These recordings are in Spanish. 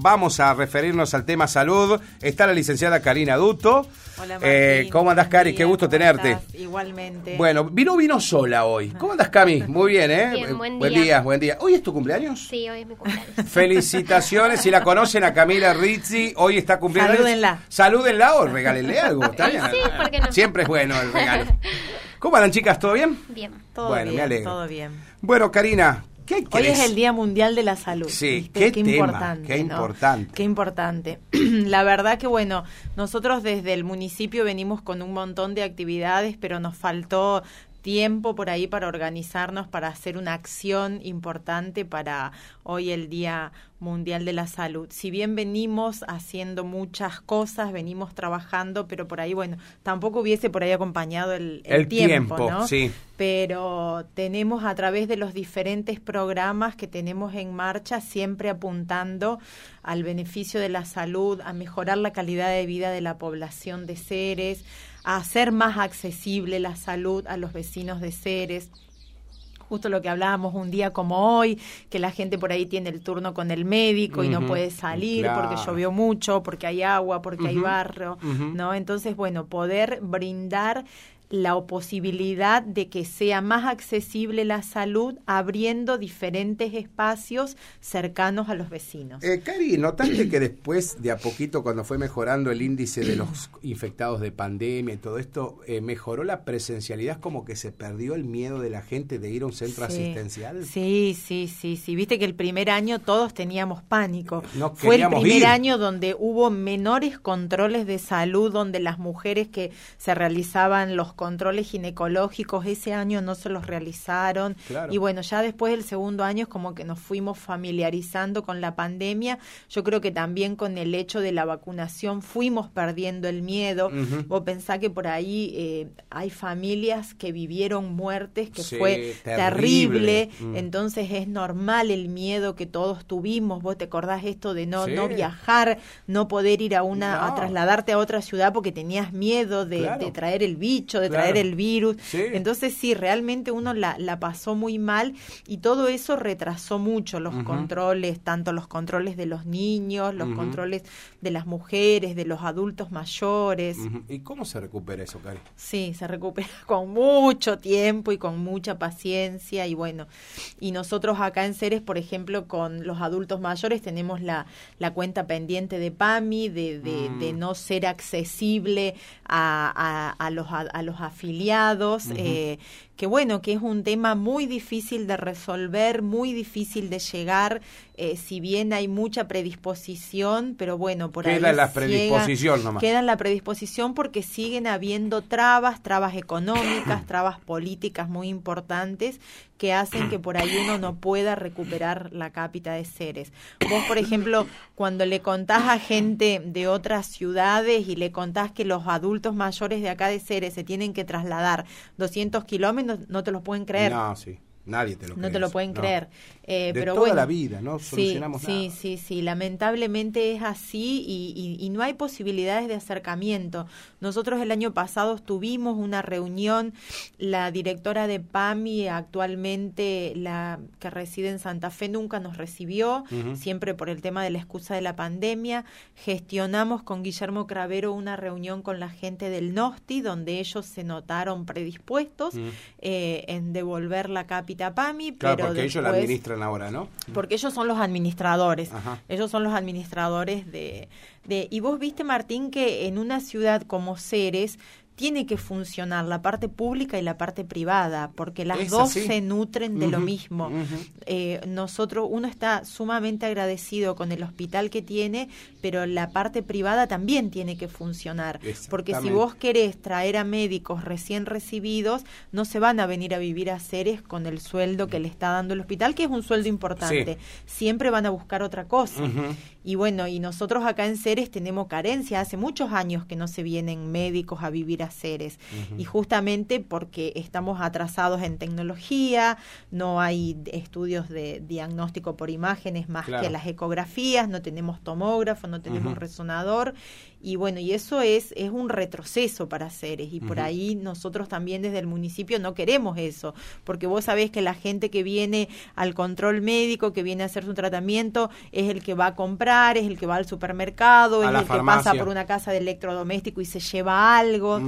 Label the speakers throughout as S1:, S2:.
S1: vamos a referirnos al tema salud. Está la licenciada Karina Duto.
S2: Hola,
S1: Eh,
S2: Martín.
S1: ¿Cómo andás, Cari? Qué
S2: día,
S1: gusto
S2: ¿cómo
S1: tenerte.
S2: estás? Igualmente.
S1: Bueno, vino vino sola hoy. ¿Cómo andas, Cami? Muy bien, ¿eh?
S3: Bien, buen
S1: buen
S3: día.
S1: día, buen día. ¿Hoy es tu cumpleaños?
S3: Sí, hoy es mi cumpleaños.
S1: Felicitaciones, si la conocen a Camila Rizzi, hoy está cumpliendo.
S2: Salúdenla.
S1: Salúdenla o regálenle algo, ¿está bien?
S3: Sí, ¿por qué no?
S1: Siempre es bueno el regalo. ¿Cómo andan, chicas? ¿Todo bien?
S3: Bien.
S2: todo
S1: bueno, me
S2: bien,
S1: alegro.
S2: todo bien.
S1: Bueno, Karina, ¿qué
S2: Hoy es el Día Mundial de la Salud.
S1: Sí, qué tema,
S2: importante.
S1: qué
S2: ¿no?
S1: importante.
S2: Qué importante. la verdad que bueno, nosotros desde el municipio venimos con un montón de actividades, pero nos faltó tiempo por ahí para organizarnos, para hacer una acción importante para hoy el Día Mundial de la Salud. Si bien venimos haciendo muchas cosas, venimos trabajando, pero por ahí, bueno, tampoco hubiese por ahí acompañado el, el
S1: El tiempo,
S2: ¿no?
S1: sí.
S2: pero tenemos a través de los diferentes programas que tenemos en marcha siempre apuntando al beneficio de la salud, a mejorar la calidad de vida de la población de Ceres, a hacer más accesible la salud a los vecinos de Ceres justo lo que hablábamos un día como hoy, que la gente por ahí tiene el turno con el médico y no puede salir
S1: claro.
S2: porque llovió mucho, porque hay agua, porque hay barro. ¿no? Entonces, bueno, poder brindar la posibilidad de que sea más accesible la salud abriendo diferentes espacios cercanos a los vecinos.
S1: Eh, Cari, ¿notaste que después de a poquito, cuando fue mejorando el índice de los infectados de pandemia y todo esto, eh, mejoró la presencialidad, como que se perdió el miedo de la gente de ir a un centro
S2: Sí.
S1: asistencial?
S2: Sí, sí, sí, sí. Viste que el primer año todos teníamos pánico.
S1: No
S2: Fue el primer
S1: ir.
S2: año donde hubo menores controles de salud, donde las mujeres que se realizaban los controles ginecológicos ese año no se los realizaron.
S1: Claro.
S2: Y bueno, ya después del segundo año es como que nos fuimos familiarizando con la pandemia. Yo creo que también con el hecho de la vacunación fuimos perdiendo el miedo. Vos pensá que por ahí eh, hay familias que vivieron muertes, que
S1: Sí,
S2: fue
S1: terrible.
S2: terrible.
S1: Mm.
S2: Entonces es normal el miedo que todos tuvimos. Vos te acordás esto de no,
S1: Sí.
S2: no viajar, no poder ir a una, a trasladarte a otra ciudad porque tenías miedo de,
S1: Claro.
S2: de traer el bicho, de
S1: Claro.
S2: traer el virus.
S1: Sí.
S2: Entonces sí, realmente uno la, la pasó muy mal y todo eso retrasó mucho los controles, tanto los controles de los niños, los controles de las mujeres, de los adultos mayores.
S1: ¿Y cómo se recupera eso, Cari?
S2: Sí, se recupera con mucho tiempo y con mucha paciencia y bueno, y nosotros acá en Ceres, por ejemplo, con los adultos mayores tenemos la, la cuenta pendiente de PAMI, de, de,
S1: Mm.
S2: de no ser accesible a, a, a los, a, a los afiliados, eh, que bueno, que es un tema muy difícil de resolver, muy difícil de llegar, eh, si bien hay mucha predisposición, pero bueno, por ahí
S1: Queda la predisposición nomás.
S2: Queda en la predisposición porque siguen habiendo trabas, trabas económicas, trabas políticas muy importantes que hacen que por ahí uno no pueda recuperar la cápita de Ceres. Vos, por ejemplo, cuando le contás a gente de otras ciudades y le contás que los adultos mayores de acá de Ceres se tienen que trasladar 200 kilómetros, no te lo pueden creer.
S1: No, sí. Nadie te lo
S2: No
S1: cree
S2: te lo pueden
S1: No.
S2: creer. Eh,
S1: De
S2: pero
S1: toda
S2: bueno,
S1: la vida, no
S2: sí,
S1: solucionamos
S2: sí,
S1: nada.
S2: sí, sí. Lamentablemente es así y, y- y no hay posibilidades de acercamiento. Nosotros el año pasado tuvimos una reunión, la directora de PAMI actualmente, la que reside en Santa Fe, nunca nos recibió, siempre por el tema de la excusa de la pandemia. Gestionamos con Guillermo Cravero una reunión con la gente del NOSTI, donde ellos se notaron predispuestos eh, en devolver la cápita a PAMI,
S1: Claro,
S2: pero
S1: porque ellos la
S2: después-
S1: administran ahora, ¿no?
S2: porque ellos son los administradores.
S1: Ajá.
S2: Ellos son los administradores de, de... Y vos viste, Martín, que en una ciudad como Ceres tiene que funcionar la parte pública y la parte privada, porque las
S1: Es
S2: dos
S1: así.
S2: se nutren de lo mismo. Eh, nosotros, uno está sumamente agradecido con el hospital que tiene, pero la parte privada también tiene que funcionar. Porque si vos querés traer a médicos recién recibidos, no se van a venir a vivir a Ceres con el sueldo que le está dando el hospital, que es un sueldo importante. Siempre van a buscar otra cosa. Y bueno, y nosotros acá en Ceres tenemos carencia. Hace muchos años que no se vienen médicos a vivir a las seres. Y justamente porque estamos atrasados en tecnología, no hay estudios de diagnóstico por imágenes más que las ecografías, no tenemos tomógrafo, no tenemos resonador y bueno, y eso es, es un retroceso para seres y por ahí nosotros también desde el municipio no queremos eso, porque vos sabés que la gente que viene al control médico, que viene a hacer su tratamiento, es el que va a comprar, es el que va al supermercado, es el que pasa por una casa de electrodoméstico y se lleva algo.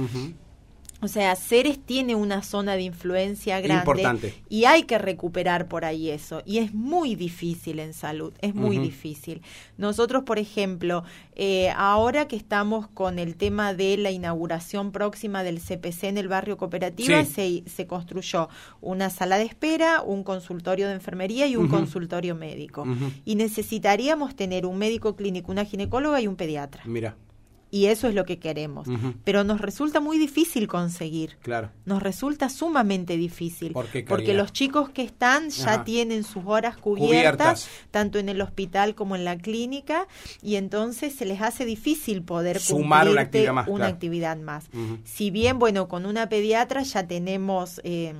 S2: O sea, Ceres tiene una zona de influencia grande y hay que recuperar por ahí eso. Y es muy difícil en salud, es muy difícil. Nosotros, por ejemplo, eh, ahora que estamos con el tema de la inauguración próxima del CPC en el barrio cooperativa, se, se, construyó una sala de espera, un consultorio de enfermería y un consultorio médico. Y necesitaríamos tener un médico clínico, una ginecóloga y un pediatra.
S1: Mira
S2: y eso es lo que queremos. Pero nos resulta muy difícil conseguir.
S1: Claro.
S2: Nos resulta sumamente difícil. porque los chicos que están ya tienen sus horas cubiertas, tanto en el hospital como en la clínica, y entonces se les hace difícil poder
S1: sumar una actividad más.
S2: Una actividad más. Si bien, bueno, con una pediatra ya tenemos... Eh,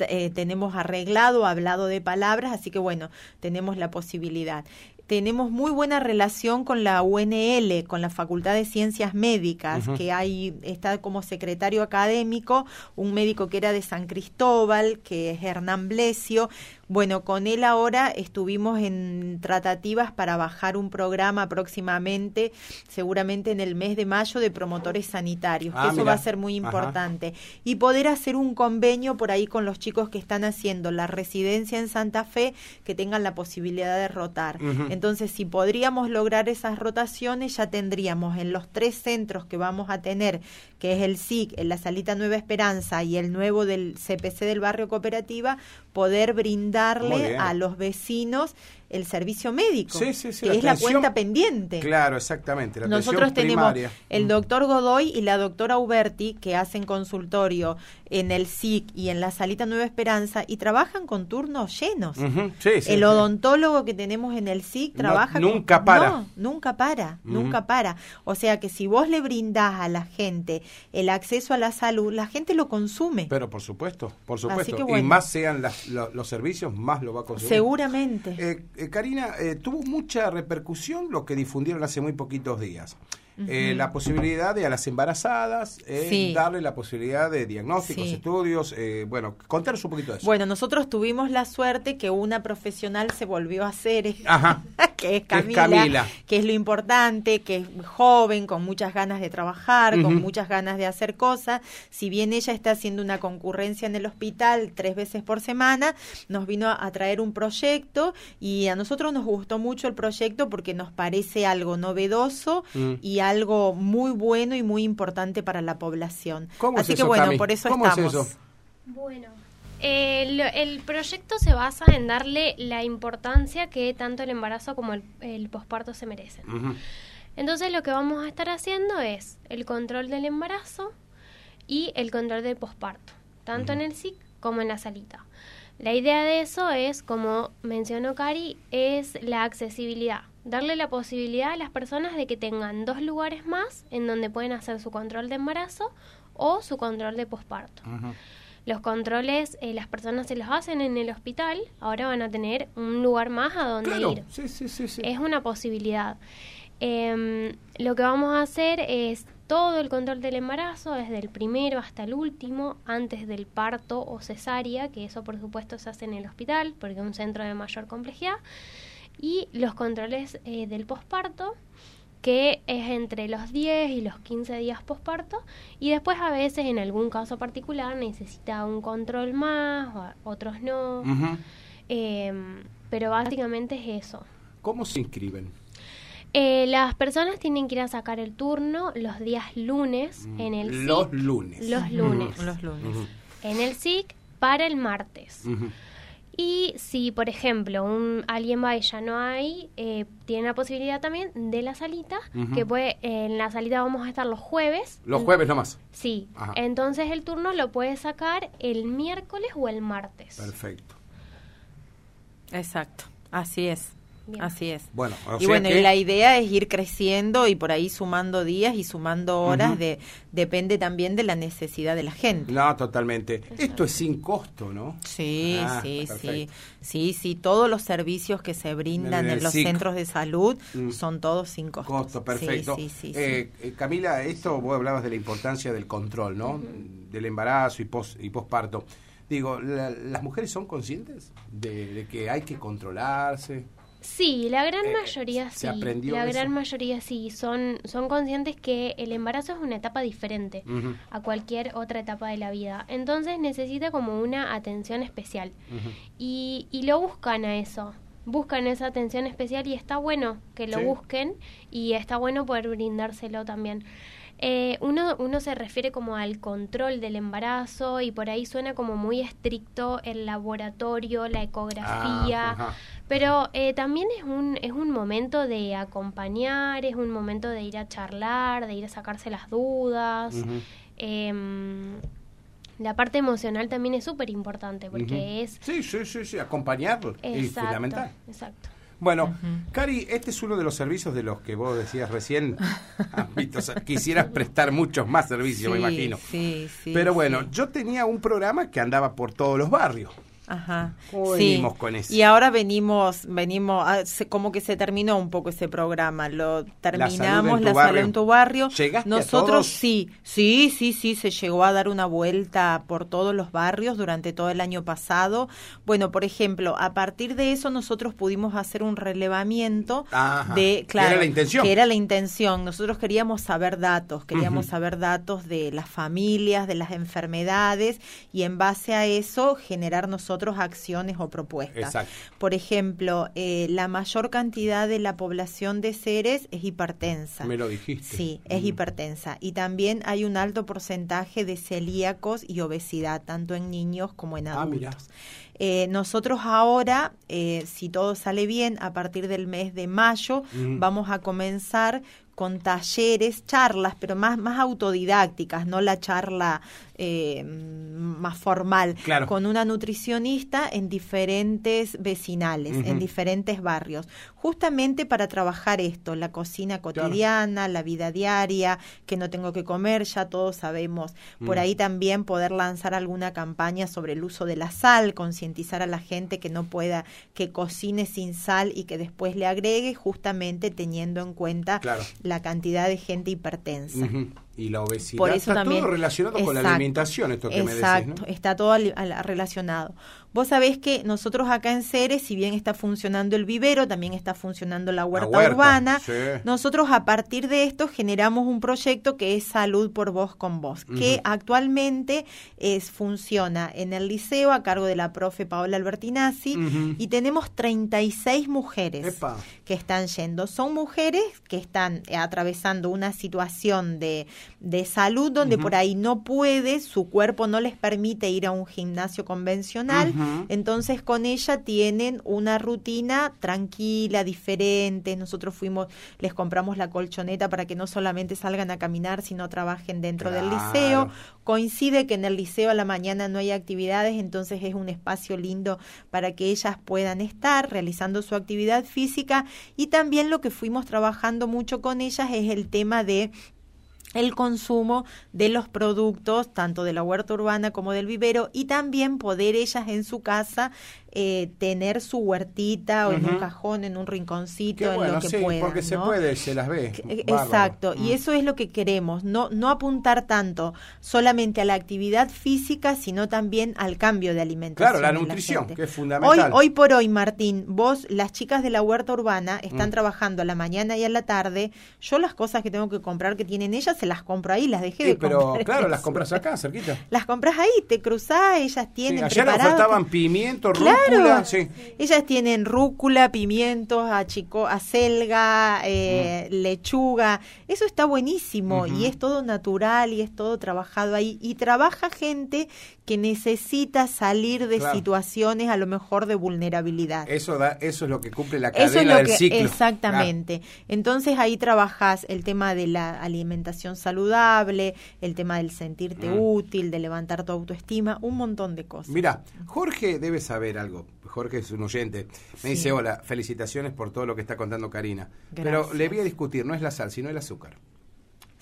S2: eh, tenemos arreglado, hablado de palabras, así que bueno, tenemos la posibilidad tenemos muy buena relación con la UNL, con la Facultad de Ciencias Médicas, que hay, está como secretario académico, un médico que era de San Cristóbal, que es Hernán Blesio, bueno, con él ahora estuvimos en tratativas para bajar un programa próximamente, seguramente en el mes de mayo, de promotores sanitarios, que ah, eso va a ser muy importante. Y poder hacer un convenio por ahí con los chicos que están haciendo la residencia en Santa Fe, que tengan la posibilidad de rotar. Entonces, si podríamos lograr esas rotaciones, ya tendríamos en los tres centros que vamos a tener, que es el SIC, en la Salita Nueva Esperanza y el nuevo del CPC del barrio cooperativa, poder brindarle a los vecinos el servicio médico, que es la cuenta pendiente.
S1: Claro, exactamente.
S2: Nosotros tenemos el doctor Godoy y la doctora Uberti que hacen consultorio en el SIC y en la Salita Nueva Esperanza y trabajan con turnos llenos. el odontólogo que tenemos en el SIC trabaja
S1: nunca para.
S2: No, nunca para, nunca para. O sea que si vos le brindás a la gente el acceso a la salud, la gente lo consume.
S1: Pero por supuesto, por supuesto. Y más sean los servicios, más lo va a consumir.
S2: Seguramente.
S1: Eh, Karina, eh, tuvo mucha repercusión lo que difundieron hace muy poquitos días. Eh, la posibilidad de a las embarazadas eh, darle la posibilidad de diagnósticos, estudios, eh, bueno, contaros un poquito de eso.
S2: Bueno, nosotros tuvimos la suerte que una profesional se volvió a hacer, que es Camila, que es lo importante, que es joven, con muchas ganas de trabajar, con muchas ganas de hacer cosas. Si bien ella está haciendo una concurrencia en el hospital tres veces por semana, nos vino a traer un proyecto y a nosotros nos gustó mucho el proyecto porque nos parece algo novedoso mm. y algo muy bueno y muy importante para la población. Así que bueno, por eso estamos.
S3: Bueno, el, proyecto se basa en darle la importancia que tanto el embarazo como el, posparto se merecen. Entonces lo que vamos a estar haciendo es el control del embarazo y el control del posparto, tanto en el SIC como en la salita. La idea de eso es, como mencionó Cari, es la accesibilidad darle la posibilidad a las personas de que tengan dos lugares más en donde pueden hacer su control de embarazo o su control de posparto. Los controles, eh, las personas se los hacen en el hospital, ahora van a tener un lugar más a donde ir. es una posibilidad. Em, lo que vamos a hacer es todo el control del embarazo, desde el primero hasta el último, antes del parto o cesárea, que eso por supuesto se hace en el hospital, porque es un centro de mayor complejidad y los controles eh, del posparto que es entre los 10 y los 15 días posparto y después a veces en algún caso particular necesita un control más, otros no, em, pero básicamente es eso.
S1: ¿Cómo se inscriben?
S3: Eh, las personas tienen que ir a sacar el turno los días lunes mm. en el
S1: los lunes.
S3: Los lunes.
S2: Los lunes.
S3: En el SIC para el martes. Y si, por ejemplo, un, alguien va y ya no hay, eh, tiene la posibilidad también de la salita, que puede, en la salita vamos a estar los jueves.
S1: Los jueves nomás.
S3: Sí. Entonces el turno lo puede sacar el miércoles o el martes.
S1: Perfecto.
S2: Exacto, así es. Así es. Bueno, y bueno, y la idea es ir creciendo y por ahí sumando días y sumando horas, de depende también de la necesidad de la gente.
S1: No, totalmente. Esto es sin costo, ¿no?
S2: Sí, ah, sí, sí. Sí, sí, todos los servicios que se brindan en, los centros de salud mm. son todos sin costo.
S1: Costo, perfecto. Eh, eh, Camila, esto vos hablabas de la importancia del control, ¿no? Del embarazo y, pos, y posparto. Digo, ¿las mujeres son conscientes de que hay que controlarse?
S3: Sí, la gran eh, mayoría sí. la gran mayoría sí. Son, son conscientes que el embarazo es una etapa diferente a cualquier otra etapa de la vida. Entonces necesita como una atención especial. y, y lo buscan a eso. Buscan esa atención especial y está bueno que lo busquen y está bueno poder brindárselo también. Eh, uno, uno se refiere como al control del embarazo y por ahí suena como muy estricto el laboratorio, la ecografía. Ah, pero eh, también es un, es un momento de acompañar, es un momento de ir a charlar, de ir a sacarse las dudas. Em, la parte emocional también es súper importante porque es...
S1: Sí, sí, sí, sí, acompañarlo es fundamental.
S3: Exacto.
S1: Bueno, Cari, este es uno de los servicios de los que vos decías recién. quisieras prestar muchos más servicios, me imagino. Sí, sí. Pero bueno, yo tenía un programa que andaba por todos los barrios.
S2: Ajá. venimos con eso? Y ahora venimos, venimos, ah, como que se terminó un poco ese programa. Lo terminamos, la salud en tu barrio. Nosotros sí, sí, sí, sí, se llegó a dar una vuelta por todos los barrios durante todo el año pasado. Bueno, por ejemplo, a partir de eso nosotros pudimos hacer un relevamiento de, claro,
S1: era la intención.
S2: que era la intención. Nosotros queríamos saber datos, queríamos saber datos de las familias, de las enfermedades y en base a eso generar nosotros otras acciones o propuestas. Por ejemplo, eh, la mayor cantidad de la población de seres es hipertensa.
S1: Me lo dijiste.
S2: Sí, es hipertensa. Y también hay un alto porcentaje de celíacos y obesidad, tanto en niños como en ah, adultos. Eh, nosotros ahora, eh, si todo sale bien, a partir del mes de mayo, vamos a comenzar con talleres, charlas, pero más, más autodidácticas, no la charla eh, más formal, con una nutricionista en diferentes vecinales, en diferentes barrios, justamente para trabajar esto, la cocina cotidiana, la vida diaria, que no tengo que comer, ya todos sabemos. Por mm. ahí también poder lanzar alguna campaña sobre el uso de la sal, concientizar a la gente que no pueda, que cocine sin sal y que después le agregue, justamente teniendo en cuenta la cantidad de gente hipertensa
S1: y la obesidad. está todo relacionado con la alimentación, esto que me decís, Exacto,
S2: está todo relacionado. Vos sabés que nosotros acá en Ceres, si bien está funcionando el vivero, también está funcionando la huerta, urbana. Nosotros a partir de esto generamos un proyecto que es Salud por Vos con Vos, que actualmente es, funciona en el liceo a cargo de la profe Paola Albertinazzi y tenemos 36 mujeres que están yendo. Son mujeres que están atravesando una situación de, de salud donde por ahí no puede, su cuerpo no les permite ir a un gimnasio convencional. Entonces con ella tienen una rutina tranquila, diferente. Nosotros fuimos, les compramos la colchoneta para que no solamente salgan a caminar, sino trabajen dentro del liceo. Coincide que en el liceo a la mañana no hay actividades, entonces es un espacio lindo para que ellas puedan estar realizando su actividad física y también lo que fuimos trabajando mucho con ellas es el tema de el consumo de los productos tanto de la huerta urbana como del vivero y también poder ellas en su casa eh, tener su huertita o en un cajón, en un rinconcito, en lo que sí,
S1: Porque se puede, se las ve.
S2: Exacto, y mm. eso es lo que queremos, no, no apuntar tanto solamente a la actividad física, sino también al cambio de alimentación.
S1: Claro, la nutrición, que es fundamental.
S2: Hoy, hoy por hoy, Martín, vos, las chicas de la huerta urbana, están mm. trabajando a la mañana y a la tarde. Yo las cosas que tengo que comprar que tienen ellas, se las compro ahí, las dejé de
S1: pero, comprar. Pero claro, las compras acá, cerquita.
S2: Las compras ahí, te cruzás, ellas tienen. Sí,
S1: ayer faltaban pimiento, claro,
S2: ellas tienen rúcula, pimientos, achico, acelga, eh, lechuga. Eso está buenísimo y es todo natural y es todo trabajado ahí. Y trabaja gente que necesita salir de situaciones a lo mejor de vulnerabilidad.
S1: Eso da, eso es lo que cumple la cadena del ciclo.
S2: Exactamente. Entonces ahí trabajas el tema de la alimentación saludable, el tema del sentirte mm. útil, de levantar tu autoestima, un montón de cosas.
S1: Mira, Jorge debe saber algo algo. Jorge es un oyente. Me dice, hola, felicitaciones por todo lo que está contando Karina. Pero le voy a discutir, no es la sal, sino el azúcar.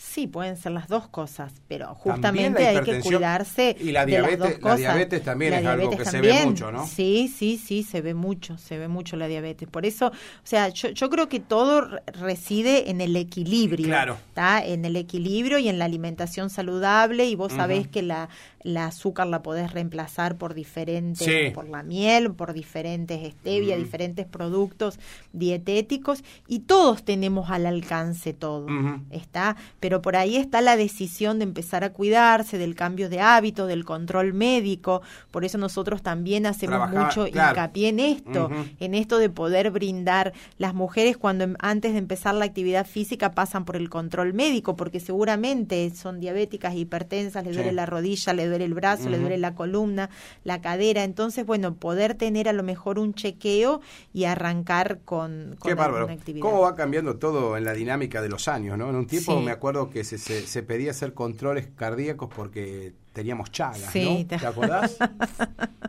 S2: Sí, pueden ser las dos cosas, pero justamente hay que cuidarse
S1: y la diabetes, de las dos cosas. La diabetes también es algo que se ve mucho, ¿no?
S2: Sí, sí, sí, se ve mucho, se ve mucho la diabetes. Por eso, o sea, yo, yo creo que todo reside en el equilibrio.
S1: Claro.
S2: ¿está? En el equilibrio y en la alimentación saludable y vos sabés que la, la azúcar la podés reemplazar por diferentes, por la miel, por diferentes stevia, diferentes productos dietéticos y todos tenemos al alcance todo, ¿está? Pero por ahí está la decisión de empezar a cuidarse, del cambio de hábito, del control médico, por eso nosotros también hacemos mucho hincapié en esto, en esto de poder brindar. Las mujeres cuando em, antes de empezar la actividad física pasan por el control médico, porque seguramente son diabéticas, hipertensas, les duele la rodilla, les duele el brazo, le duele la columna, la cadera. Entonces, bueno, poder tener a lo mejor un chequeo y arrancar con, con
S1: Qué actividad. ¿Cómo va cambiando todo en la dinámica de los años, no? En un tiempo me acuerdo que se, se, se pedía hacer controles cardíacos porque teníamos chagas, ¿no? ¿Te acordás?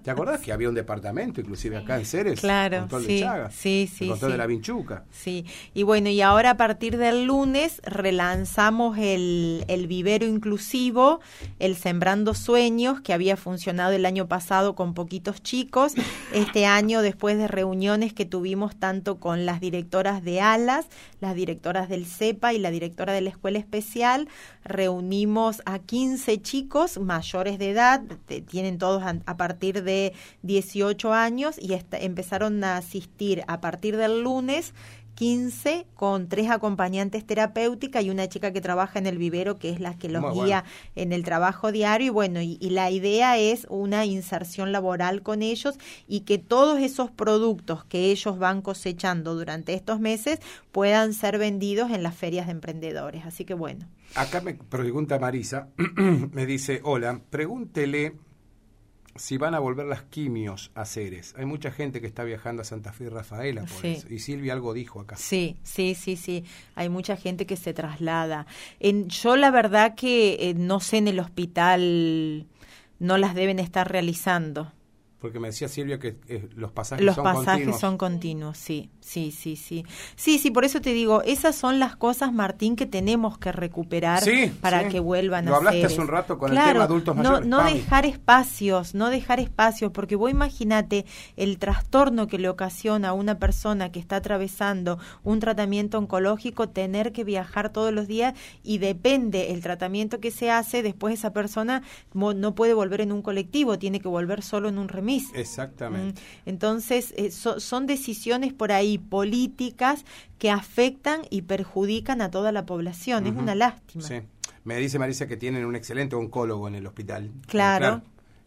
S1: ¿Te acordás que había un departamento, inclusive acá en Ceres?
S2: Claro,
S1: control
S2: sí,
S1: de chagas.
S2: Sí, sí.
S1: control de la vinchuca.
S2: Sí, y bueno, y ahora a partir del lunes relanzamos el, el vivero inclusivo, el Sembrando Sueños, que había funcionado el año pasado con poquitos chicos. Este año, después de reuniones que tuvimos tanto con las directoras de ALAS, las directoras del CEPA y la directora de la Escuela Especial, reunimos a 15 chicos, mayores de edad, tienen todos a, partir de 18 años y empezaron a asistir a partir del lunes 15 con tres acompañantes terapéuticas y una chica que trabaja en el vivero que es la que los guía en el trabajo diario y bueno, y, la idea es una inserción laboral con ellos y que todos esos productos que ellos van cosechando durante estos meses puedan ser vendidos en las ferias de emprendedores. Así que bueno.
S1: Acá me pregunta Marisa, me dice, hola, pregúntele si van a volver las quimios a Ceres. Hay mucha gente que está viajando a Santa Fe y Rafaela por eso. Y Silvia algo dijo acá.
S2: Sí, sí, sí, sí. Hay mucha gente que se traslada. En, yo la verdad que eh, no sé en el hospital, no las deben estar realizando.
S1: Porque me decía Silvia que eh, los pasajes
S2: los
S1: son
S2: pasajes son continuos, sí, sí, sí, sí. Sí, sí, por eso te digo, esas son las cosas, Martín, que tenemos que recuperar para que vuelvan
S1: Lo
S2: a
S1: hablaste hace un rato con el tema adultos mayores.
S2: No, no dejar espacios, no dejar espacios, porque vos imagínate el trastorno que le ocasiona a una persona que está atravesando un tratamiento oncológico tener que viajar todos los días y depende el tratamiento que se hace, después esa persona no puede volver en un colectivo, tiene que volver solo en un
S1: Exactamente.
S2: Mm, entonces, eh, son decisiones por ahí políticas que afectan y perjudican a toda la población. Es una lástima.
S1: Sí. Me dice Marisa que tienen un excelente oncólogo en el hospital.
S2: Claro.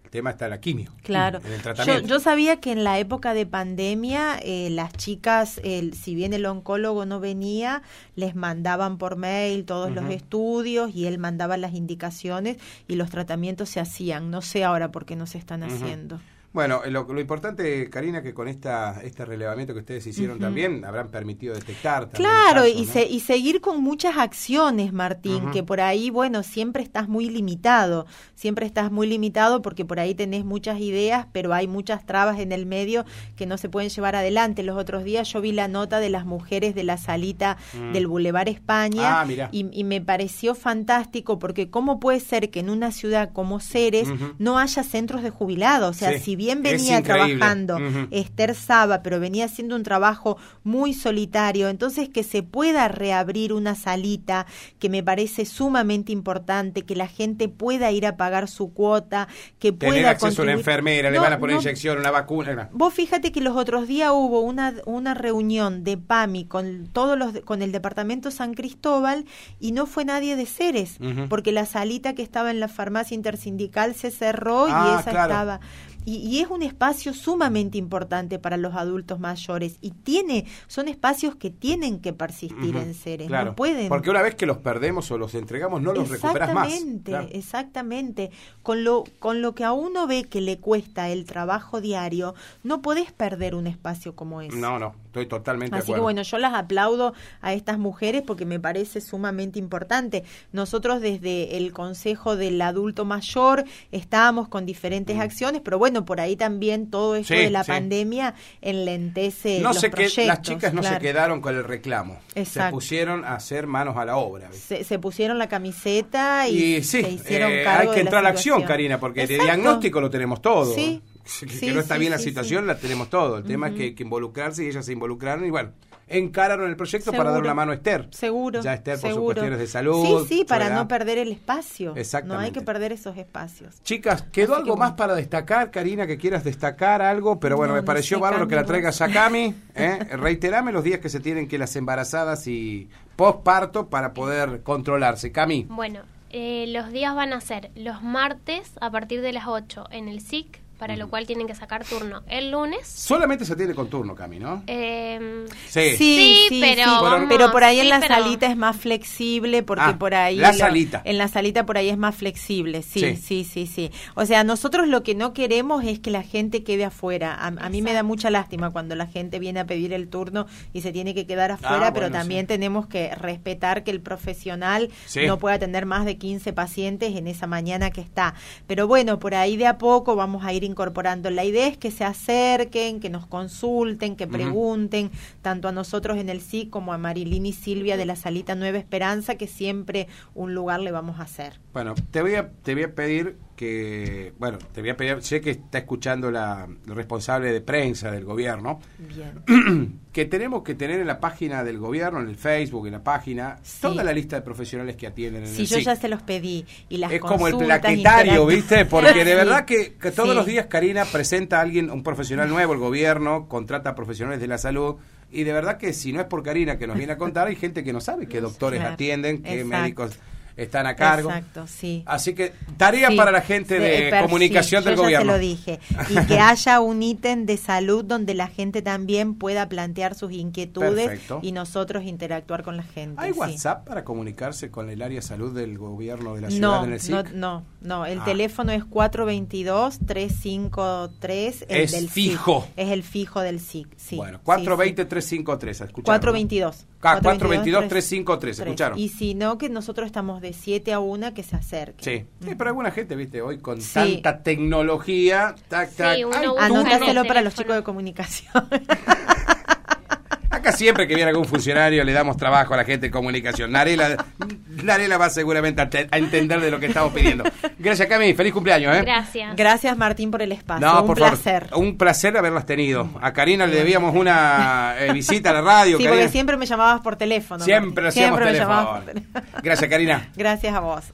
S1: El tema está la quimio.
S2: Claro.
S1: En el tratamiento.
S2: Yo, sabía que en la época de pandemia, eh, las chicas, el, si bien el oncólogo no venía, les mandaban por mail todos los estudios y él mandaba las indicaciones y los tratamientos se hacían. No sé ahora por qué no se están haciendo.
S1: Bueno, lo, importante, Karina, que con esta este relevamiento que ustedes hicieron también habrán permitido detectar.
S2: Claro, y, y seguir con muchas acciones, Martín, que por ahí, bueno, siempre estás muy limitado, siempre estás muy limitado porque por ahí tenés muchas ideas, pero hay muchas trabas en el medio que no se pueden llevar adelante. Los otros días yo vi la nota de las mujeres de la salita mm. del Boulevard España
S1: ah,
S2: y, me pareció fantástico porque cómo puede ser que en una ciudad como Ceres no haya centros de jubilados, o sea, si bien bien venía trabajando Esther Saba, pero venía haciendo un trabajo muy solitario, entonces que se pueda reabrir una salita que me parece sumamente importante, que la gente pueda ir a pagar su cuota, que pueda
S1: Tener acceso a una enfermera, le van a poner inyección, una vacuna.
S2: Vos fíjate que los otros días hubo una, una reunión de PAMI con todos los con el departamento San Cristóbal y no fue nadie de Ceres, porque la salita que estaba en la farmacia intersindical se cerró y
S1: ah,
S2: esa estaba. Y, es un espacio sumamente importante para los adultos mayores y tiene son espacios que tienen que persistir en seres no pueden
S1: porque una vez que los perdemos o los entregamos no los recuperas más
S2: exactamente exactamente. Con lo con lo que a uno ve que le cuesta el trabajo diario no podés perder un espacio como ese.
S1: No no estoy totalmente
S2: Así
S1: de acuerdo.
S2: que bueno, yo las aplaudo a estas mujeres porque me parece sumamente importante. Nosotros desde el Consejo del Adulto Mayor estábamos con diferentes mm. acciones, pero bueno, por ahí también todo esto de la pandemia enlentece
S1: no
S2: los
S1: sé
S2: proyectos.
S1: las chicas no se quedaron con el reclamo. Se pusieron a hacer manos a la obra.
S2: Se, pusieron la camiseta y, se hicieron
S1: eh,
S2: cargo
S1: Hay que entrar a la acción, Karina, porque de diagnóstico lo tenemos todo.
S2: Sí,
S1: que, no está bien la situación, la tenemos todo. El tema es que hay que involucrarse y ellas se involucraron y bueno, encararon el proyecto para dar una mano a Esther.
S2: Seguro.
S1: Ya Esther por sus cuestiones de salud.
S2: Sí, sí, para no perder el espacio.
S1: Exactamente.
S2: No hay que perder esos espacios.
S1: Chicas, ¿quedó algo más para destacar, Karina, que quieras destacar algo? Pero bueno, me pareció bárbaro que la traigas a Cami. ¿eh? Reiterame los días que se tienen que las embarazadas y postparto para poder controlarse. Cami.
S3: Bueno, eh, los días van a ser los martes a partir de las 8 en el SIC, para lo cual tienen que sacar turno el lunes.
S1: Solamente se tiene con turno, Cami, ¿no?
S3: Eh,
S2: sí. Sí, pero, pero por ahí en la salita es más flexible porque ah, por ahí
S1: la salita.
S2: en la salita por ahí es más flexible, sí, sí, sí, sí, O sea, nosotros lo que no queremos es que la gente quede afuera. A, mí me da mucha lástima cuando la gente viene a pedir el turno y se tiene que quedar afuera, ah, pero también tenemos que respetar que el profesional no pueda tener más de 15 pacientes en esa mañana que está. Pero bueno, por ahí de a poco vamos a ir incorporando. La idea es que se acerquen, que nos consulten, que pregunten, tanto a nosotros en el SIC como a Marilyn y Silvia de la Salita Nueva Esperanza, que siempre un lugar le vamos a hacer.
S1: Bueno, te voy a, te voy a pedir que, bueno, te voy a pedir, sé que está escuchando la, responsable de prensa del gobierno, Bien. que tenemos que tener en la página del gobierno, en el Facebook, en la página, toda la lista de profesionales que atienden en
S2: sí,
S1: el
S2: yo ya se los pedí. Y las
S1: es como el plaquetario, ¿viste? Porque de verdad que, todos los días Karina presenta a alguien, un profesional nuevo, el gobierno contrata a profesionales de la salud. Y de verdad que si no es por Karina que nos viene a contar, hay gente que no sabe qué doctores atienden, qué médicos están a cargo.
S2: Exacto, sí.
S1: Así que tarea para la gente de comunicación del gobierno.
S2: Ya lo dije. Y que haya un ítem de salud donde la gente también pueda plantear sus inquietudes y nosotros interactuar con la gente.
S1: ¿Hay WhatsApp para comunicarse con el área de salud del gobierno de la ciudad en el
S2: No, no, no. El ah. teléfono es 422-353.
S1: Es del fijo.
S2: Es el fijo del SIC. Sí,
S1: bueno, 420-353.
S2: 422.
S1: 422-353. ¿Escucharon?
S2: Y si no, que nosotros estamos de 7 a 1 que se acerque.
S1: Sí. pero alguna gente, viste, hoy con tanta tecnología, tac, tac.
S2: Anótaselo para los chicos de comunicación.
S1: Acá siempre que viene algún funcionario le damos trabajo a la gente de comunicación. Narela, Narela va seguramente a, entender de lo que estamos pidiendo. Gracias, Cami. Feliz cumpleaños. ¿eh?
S3: Gracias.
S2: Gracias, Martín, por el espacio. un placer.
S1: un placer haberlas tenido. A Karina le debíamos una eh, visita a la radio.
S2: Sí, porque siempre me llamabas por teléfono.
S1: Siempre, siempre me llamabas por teléfono. Gracias, Karina.
S2: Gracias a vos.